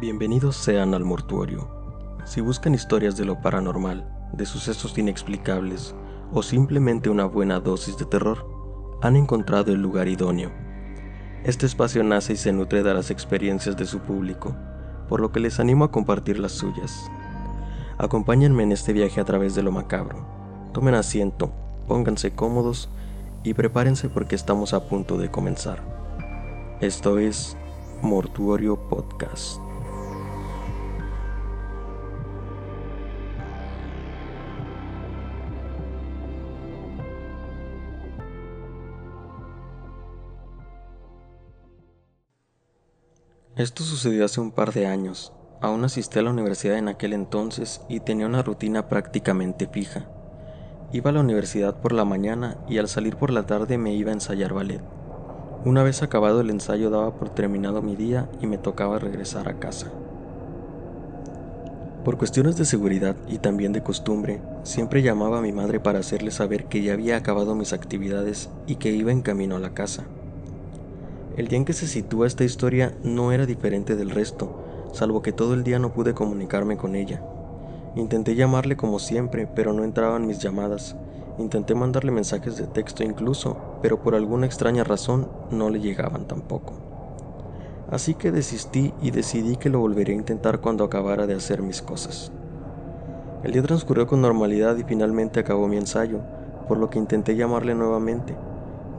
Bienvenidos sean al mortuorio. Si buscan historias de lo paranormal, de sucesos inexplicables o simplemente una buena dosis de terror, han encontrado el lugar idóneo. Este espacio nace y se nutre de las experiencias de su público, por lo que les animo a compartir las suyas. Acompáñenme en este viaje a través de lo macabro. Tomen asiento, pónganse cómodos y prepárense porque estamos a punto de comenzar. Esto es Mortuorio Podcast. Esto sucedió hace un par de años. Aún asistí a la universidad en aquel entonces y tenía una rutina prácticamente fija. Iba a la universidad por la mañana y al salir por la tarde me iba a ensayar ballet. Una vez acabado el ensayo daba por terminado mi día y me tocaba regresar a casa. Por cuestiones de seguridad y también de costumbre, siempre llamaba a mi madre para hacerle saber que ya había acabado mis actividades y que iba en camino a la casa. El día en que se sitúa esta historia no era diferente del resto, salvo que todo el día no pude comunicarme con ella. Intenté llamarle como siempre, pero no entraban mis llamadas. Intenté mandarle mensajes de texto incluso, pero por alguna extraña razón no le llegaban tampoco. Así que desistí y decidí que lo volvería a intentar cuando acabara de hacer mis cosas. El día transcurrió con normalidad y finalmente acabó mi ensayo, por lo que intenté llamarle nuevamente,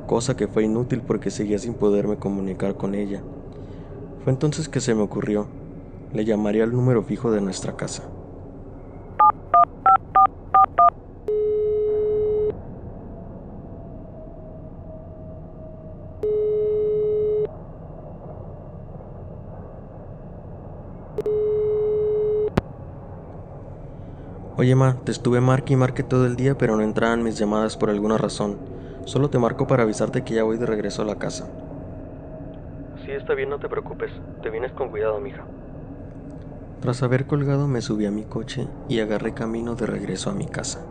cosa que fue inútil porque seguía sin poderme comunicar con ella. Fue entonces que se me ocurrió, le llamaría al número fijo de nuestra casa. Oye ma, te estuve marque y marque todo el día pero no entraban mis llamadas por alguna razón. Solo te marco para avisarte que ya voy de regreso a la casa. Sí, está bien, no te preocupes. Te vienes con cuidado, mija. Tras haber colgado me subí a mi coche y agarré camino de regreso a mi casa.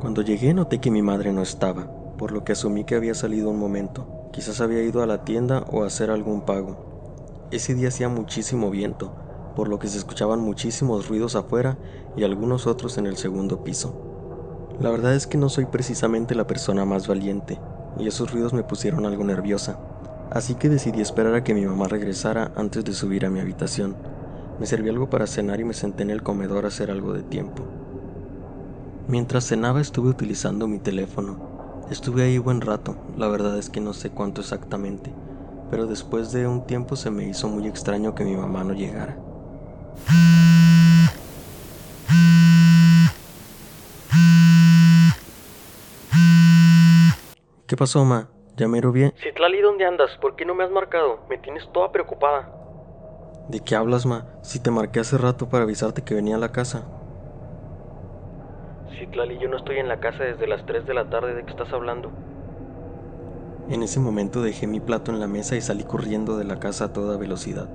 Cuando llegué noté que mi madre no estaba, por lo que asumí que había salido un momento. Quizás había ido a la tienda o a hacer algún pago. Ese día hacía muchísimo viento, por lo que se escuchaban muchísimos ruidos afuera y algunos otros en el segundo piso. La verdad es que no soy precisamente la persona más valiente, y esos ruidos me pusieron algo nerviosa, así que decidí esperar a que mi mamá regresara antes de subir a mi habitación. Me serví algo para cenar y me senté en el comedor a hacer algo de tiempo. Mientras cenaba estuve utilizando mi teléfono. Estuve ahí buen rato, la verdad es que no sé cuánto exactamente, pero después de un tiempo se me hizo muy extraño que mi mamá no llegara. ¿Qué pasó, ma? ¿Ya me bien? Citlali, ¿dónde andas? ¿Por qué no me has marcado? Me tienes toda preocupada. ¿De qué hablas, ma? Si te marqué hace rato para avisarte que venía a la casa. Citlali, yo no estoy en la casa desde las 3 de la tarde. ¿De qué estás hablando? En ese momento dejé mi plato en la mesa y salí corriendo de la casa a toda velocidad.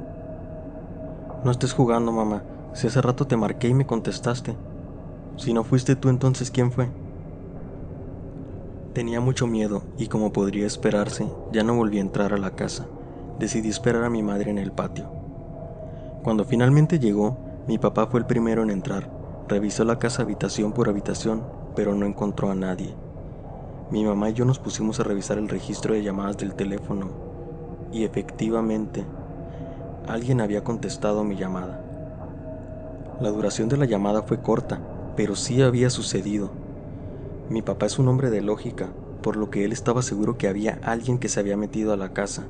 No estés jugando, mamá. Si hace rato te marqué y me contestaste. Si no fuiste tú, entonces ¿quién fue? Tenía mucho miedo y como podría esperarse, ya no volví a entrar a la casa. Decidí esperar a mi madre en el patio. Cuando finalmente llegó, mi papá fue el primero en entrar. Revisó la casa habitación por habitación, pero no encontró a nadie. Mi mamá y yo nos pusimos a revisar el registro de llamadas del teléfono y efectivamente, alguien había contestado mi llamada. La duración de la llamada fue corta, pero sí había sucedido. Mi papá es un hombre de lógica, por lo que él estaba seguro que había alguien que se había metido a la casa,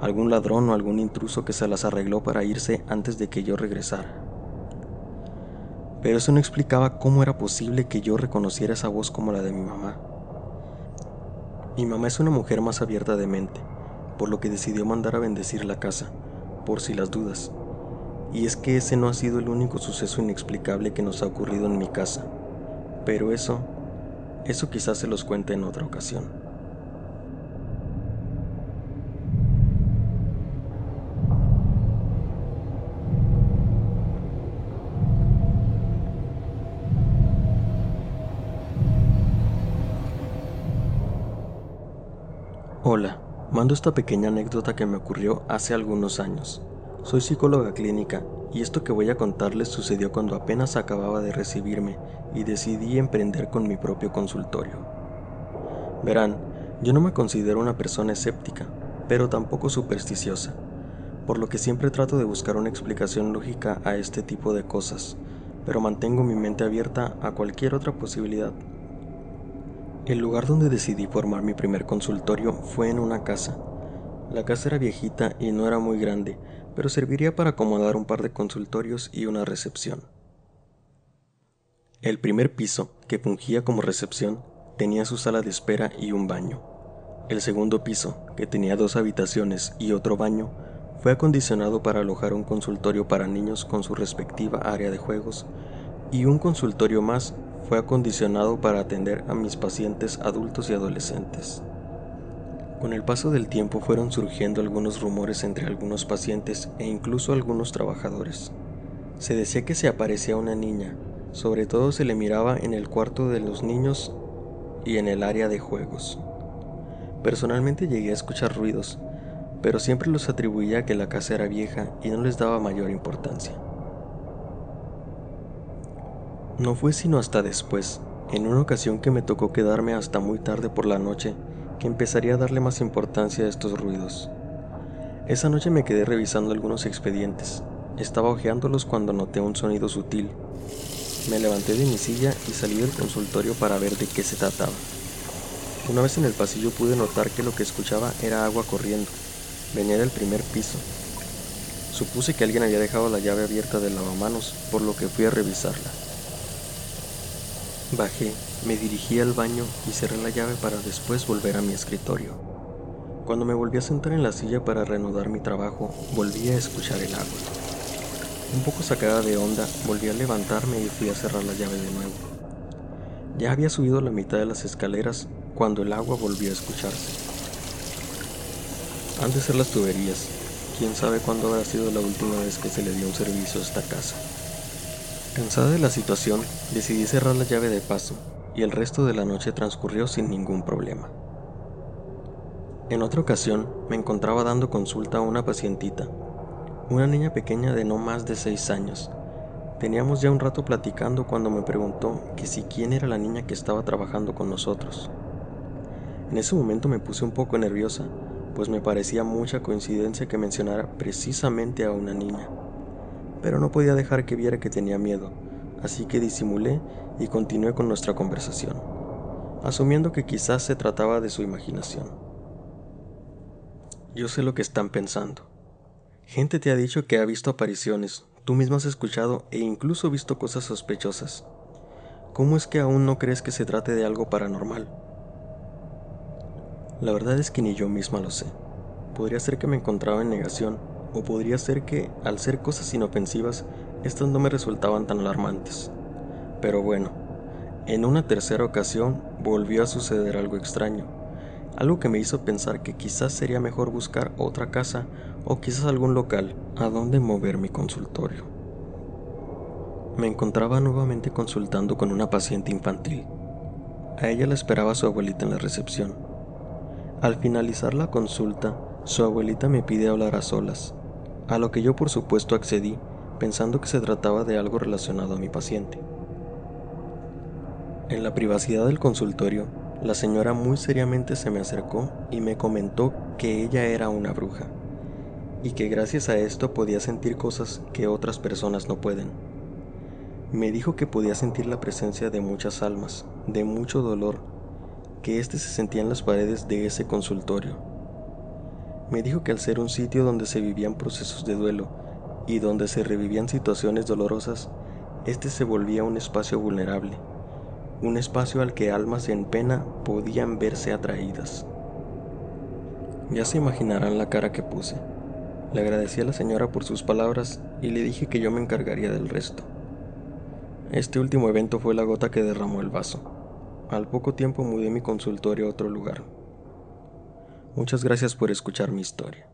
algún ladrón o algún intruso que se las arregló para irse antes de que yo regresara. Pero eso no explicaba cómo era posible que yo reconociera esa voz como la de mi mamá. Mi mamá es una mujer más abierta de mente, por lo que decidió mandar a bendecir la casa, por si las dudas. Y es que ese no ha sido el único suceso inexplicable que nos ha ocurrido en mi casa, pero eso eso quizás se los cuente en otra ocasión. Hola, mando esta pequeña anécdota que me ocurrió hace algunos años. Soy psicóloga clínica y esto que voy a contarles sucedió cuando apenas acababa de recibirme y decidí emprender con mi propio consultorio. Verán, yo no me considero una persona escéptica, pero tampoco supersticiosa, por lo que siempre trato de buscar una explicación lógica a este tipo de cosas, pero mantengo mi mente abierta a cualquier otra posibilidad. El lugar donde decidí formar mi primer consultorio fue en una casa. La casa era viejita y no era muy grande, pero serviría para acomodar un par de consultorios y una recepción. El primer piso, que fungía como recepción, tenía su sala de espera y un baño. El segundo piso, que tenía dos habitaciones y otro baño, fue acondicionado para alojar un consultorio para niños con su respectiva área de juegos, y un consultorio más fue acondicionado para atender a mis pacientes adultos y adolescentes. Con el paso del tiempo fueron surgiendo algunos rumores entre algunos pacientes e incluso algunos trabajadores. Se decía que se aparecía una niña, sobre todo se le miraba en el cuarto de los niños y en el área de juegos. Personalmente llegué a escuchar ruidos, pero siempre los atribuía a que la casa era vieja y no les daba mayor importancia. No fue sino hasta después, en una ocasión que me tocó quedarme hasta muy tarde por la noche, que empezaría a darle más importancia a estos ruidos. Esa noche me quedé revisando algunos expedientes. Estaba hojeándolos cuando noté un sonido sutil. Me levanté de mi silla y salí del consultorio para ver de qué se trataba. Una vez en el pasillo pude notar que lo que escuchaba era agua corriendo. Venía del primer piso. Supuse que alguien había dejado la llave abierta del lavamanos, por lo que fui a revisarla. Bajé, me dirigí al baño y cerré la llave para después volver a mi escritorio. Cuando me volví a sentar en la silla para reanudar mi trabajo, volví a escuchar el agua. Un poco sacada de onda, volví a levantarme y fui a cerrar la llave de nuevo. Ya había subido la mitad de las escaleras cuando el agua volvió a escucharse. Han de ser las tuberías. Quién sabe cuándo habrá sido la última vez que se le dio un servicio a esta casa. Cansada de la situación, decidí cerrar la llave de paso y el resto de la noche transcurrió sin ningún problema. En otra ocasión, me encontraba dando consulta a una pacientita, una niña pequeña de no más de seis años. Teníamos ya un rato platicando cuando me preguntó que si quién era la niña que estaba trabajando con nosotros. En ese momento me puse un poco nerviosa, pues me parecía mucha coincidencia que mencionara precisamente a una niña. Pero no podía dejar que viera que tenía miedo, así que disimulé y continué con nuestra conversación, asumiendo que quizás se trataba de su imaginación. Yo sé lo que están pensando. Gente te ha dicho que ha visto apariciones, tú mismo has escuchado e incluso visto cosas sospechosas. ¿Cómo es que aún no crees que se trate de algo paranormal? La verdad es que ni yo misma lo sé. Podría ser que me encontraba en negación, o podría ser que, al ser cosas inofensivas, estas no me resultaban tan alarmantes. Pero bueno, en una tercera ocasión volvió a suceder algo extraño, algo que me hizo pensar que quizás sería mejor buscar otra casa o quizás algún local a donde mover mi consultorio. Me encontraba nuevamente consultando con una paciente infantil. A ella la esperaba su abuelita en la recepción. Al finalizar la consulta, su abuelita me pide hablar a solas, a lo que yo por supuesto accedí, pensando que se trataba de algo relacionado a mi paciente. En la privacidad del consultorio, la señora muy seriamente se me acercó y me comentó que ella era una bruja, y que gracias a esto podía sentir cosas que otras personas no pueden. Me dijo que podía sentir la presencia de muchas almas, de mucho dolor que éste se sentía en las paredes de ese consultorio. Me dijo que al ser un sitio donde se vivían procesos de duelo y donde se revivían situaciones dolorosas, este se volvía un espacio vulnerable, un espacio al que almas en pena podían verse atraídas. Ya se imaginarán la cara que puse. Le agradecí a la señora por sus palabras y le dije que yo me encargaría del resto. Este último evento fue la gota que derramó el vaso. Al poco tiempo mudé mi consultorio a otro lugar. Muchas gracias por escuchar mi historia.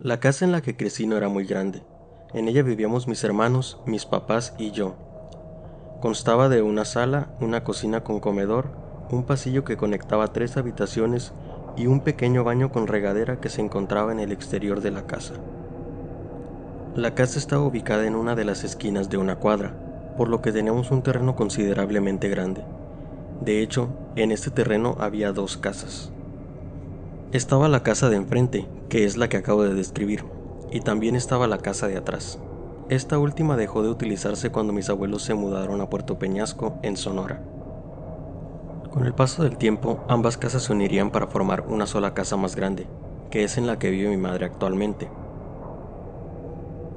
La casa en la que crecí no era muy grande. En ella vivíamos mis hermanos, mis papás y yo. Constaba de una sala, una cocina con comedor, un pasillo que conectaba tres habitaciones y un pequeño baño con regadera que se encontraba en el exterior de la casa. La casa estaba ubicada en una de las esquinas de una cuadra, por lo que teníamos un terreno considerablemente grande. De hecho, en este terreno había dos casas. Estaba la casa de enfrente, que es la que acabo de describir, y también estaba la casa de atrás. Esta última dejó de utilizarse cuando mis abuelos se mudaron a Puerto Peñasco, en Sonora. Con el paso del tiempo, ambas casas se unirían para formar una sola casa más grande, que es en la que vive mi madre actualmente.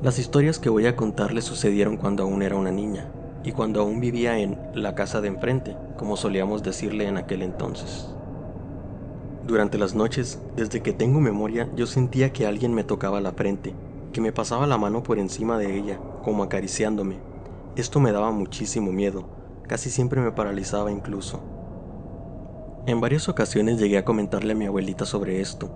Las historias que voy a contarles sucedieron cuando aún era una niña, y cuando aún vivía en la casa de enfrente, como solíamos decirle en aquel entonces. Durante las noches, desde que tengo memoria, yo sentía que alguien me tocaba la frente, que me pasaba la mano por encima de ella, como acariciándome. Esto me daba muchísimo miedo, casi siempre me paralizaba incluso. En varias ocasiones llegué a comentarle a mi abuelita sobre esto.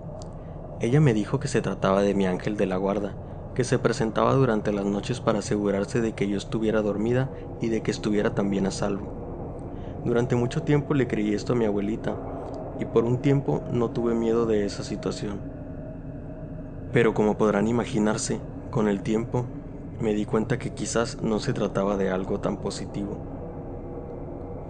Ella me dijo que se trataba de mi ángel de la guarda, que se presentaba durante las noches para asegurarse de que yo estuviera dormida y de que estuviera también a salvo. Durante mucho tiempo le creí esto a mi abuelita, y por un tiempo no tuve miedo de esa situación. Pero como podrán imaginarse, con el tiempo me di cuenta que quizás no se trataba de algo tan positivo.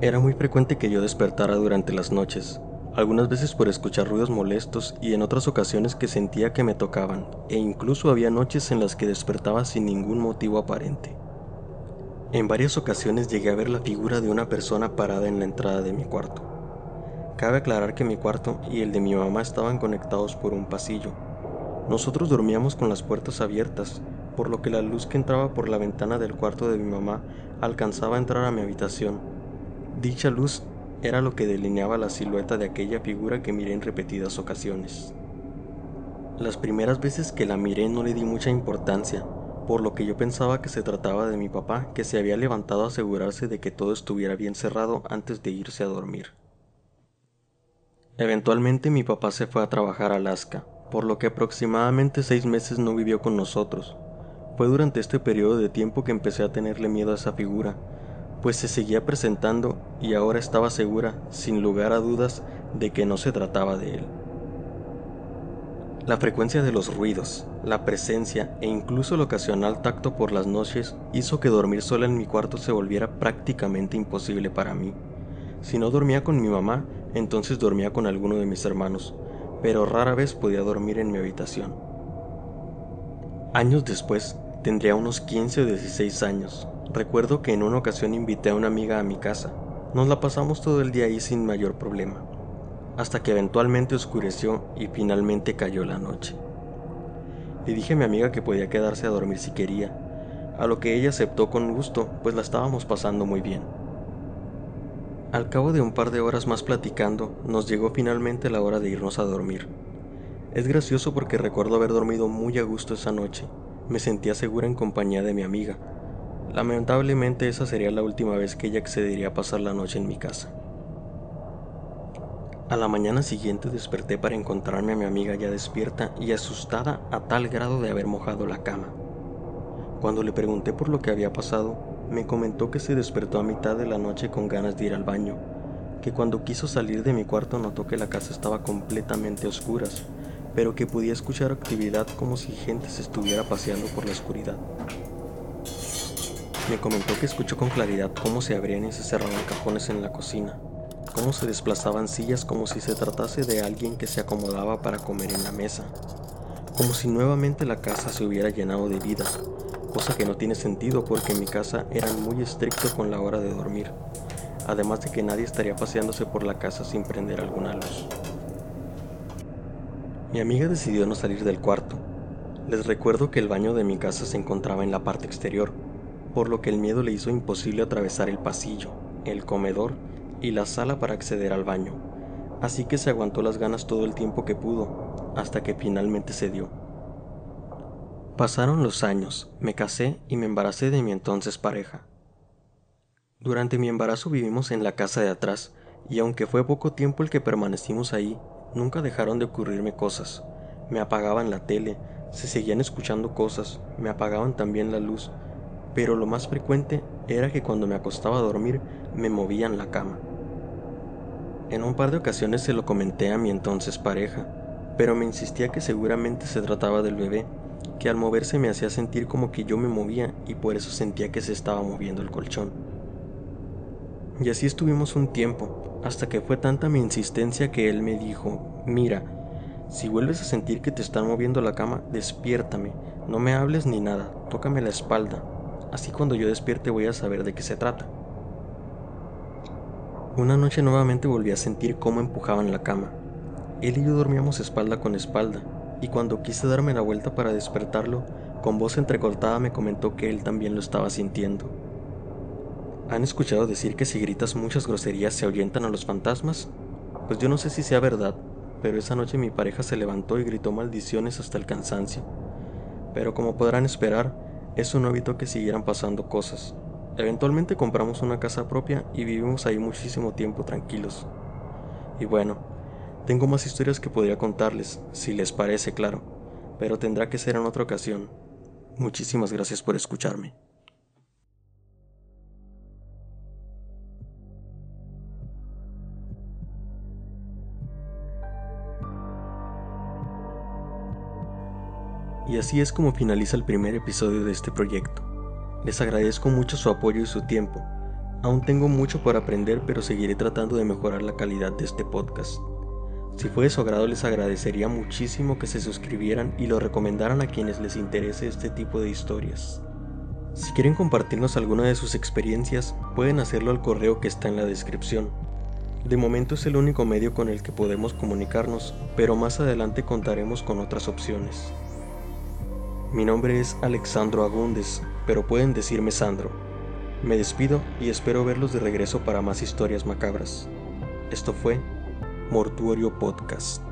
Era muy frecuente que yo despertara durante las noches, algunas veces por escuchar ruidos molestos y en otras ocasiones que sentía que me tocaban, e incluso había noches en las que despertaba sin ningún motivo aparente. En varias ocasiones llegué a ver la figura de una persona parada en la entrada de mi cuarto. Cabe aclarar que mi cuarto y el de mi mamá estaban conectados por un pasillo. Nosotros dormíamos con las puertas abiertas, por lo que la luz que entraba por la ventana del cuarto de mi mamá alcanzaba a entrar a mi habitación. Dicha luz era lo que delineaba la silueta de aquella figura que miré en repetidas ocasiones. Las primeras veces que la miré no le di mucha importancia, por lo que yo pensaba que se trataba de mi papá que se había levantado a asegurarse de que todo estuviera bien cerrado antes de irse a dormir. Eventualmente mi papá se fue a trabajar a Alaska, por lo que aproximadamente seis meses no vivió con nosotros. Fue durante este periodo de tiempo que empecé a tenerle miedo a esa figura, pues se seguía presentando y ahora estaba segura, sin lugar a dudas, de que no se trataba de él. La frecuencia de los ruidos, la presencia e incluso el ocasional tacto por las noches hizo que dormir sola en mi cuarto se volviera prácticamente imposible para mí. Si no dormía con mi mamá, entonces dormía con alguno de mis hermanos, pero rara vez podía dormir en mi habitación. Años después, tendría unos 15 o 16 años. Recuerdo que en una ocasión invité a una amiga a mi casa. Nos la pasamos todo el día ahí sin mayor problema, hasta que eventualmente oscureció y finalmente cayó la noche. Le dije a mi amiga que podía quedarse a dormir si quería, a lo que ella aceptó con gusto, pues la estábamos pasando muy bien. Al cabo de un par de horas más platicando, nos llegó finalmente la hora de irnos a dormir. Es gracioso porque recuerdo haber dormido muy a gusto esa noche. Me sentía segura en compañía de mi amiga. Lamentablemente esa sería la última vez que ella accedería a pasar la noche en mi casa. A la mañana siguiente desperté para encontrarme a mi amiga ya despierta y asustada a tal grado de haber mojado la cama. Cuando le pregunté por lo que había pasado, me comentó que se despertó a mitad de la noche con ganas de ir al baño, que cuando quiso salir de mi cuarto notó que la casa estaba completamente a oscuras, pero que podía escuchar actividad como si gente se estuviera paseando por la oscuridad. Me comentó que escuchó con claridad cómo se abrían y se cerraban cajones en la cocina, cómo se desplazaban sillas como si se tratase de alguien que se acomodaba para comer en la mesa, como si nuevamente la casa se hubiera llenado de vida, cosa que no tiene sentido porque en mi casa eran muy estrictos con la hora de dormir, además de que nadie estaría paseándose por la casa sin prender alguna luz. Mi amiga decidió no salir del cuarto. Les recuerdo que el baño de mi casa se encontraba en la parte exterior, por lo que el miedo le hizo imposible atravesar el pasillo, el comedor y la sala para acceder al baño, así que se aguantó las ganas todo el tiempo que pudo, hasta que finalmente se dio. Pasaron los años, me casé y me embaracé de mi entonces pareja. Durante mi embarazo vivimos en la casa de atrás, y aunque fue poco tiempo el que permanecimos ahí, nunca dejaron de ocurrirme cosas. Me apagaban la tele, Se seguían escuchando cosas, me apagaban también la luz, pero lo más frecuente era que cuando me acostaba a dormir me movían la cama. En un par de ocasiones se lo comenté a mi entonces pareja, pero me insistía que seguramente se trataba del bebé, que al moverse me hacía sentir como que yo me movía y por eso sentía que se estaba moviendo el colchón. Y así estuvimos un tiempo, hasta que fue tanta mi insistencia que él me dijo, mira, si vuelves a sentir que te están moviendo la cama, despiértame, no me hables ni nada, tócame la espalda, así cuando yo despierte voy a saber de qué se trata. Una noche nuevamente volví a sentir cómo empujaban la cama. Él y yo dormíamos espalda con espalda, y cuando quise darme la vuelta para despertarlo, con voz entrecortada me comentó que él también lo estaba sintiendo. ¿Han escuchado decir que si gritas muchas groserías se ahuyentan a los fantasmas? Pues yo no sé si sea verdad, pero esa noche mi pareja se levantó y gritó maldiciones hasta el cansancio. Pero como podrán esperar, eso no evitó que siguieran pasando cosas. Eventualmente compramos una casa propia y vivimos ahí muchísimo tiempo tranquilos. Y bueno, tengo más historias que podría contarles, si les parece, claro, pero tendrá que ser en otra ocasión. Muchísimas gracias por escucharme. Y así es como finaliza el primer episodio de este proyecto. Les agradezco mucho su apoyo y su tiempo. Aún tengo mucho por aprender, pero seguiré tratando de mejorar la calidad de este podcast. Si fue de su agrado, les agradecería muchísimo que se suscribieran y lo recomendaran a quienes les interese este tipo de historias. Si quieren compartirnos alguna de sus experiencias, pueden hacerlo al correo que está en la descripción. De momento es el único medio con el que podemos comunicarnos, pero más adelante contaremos con otras opciones. Mi nombre es Alexandro Agúndez, pero pueden decirme Sandro. Me despido y espero verlos de regreso para más historias macabras. Esto fue Mortuorio Podcast.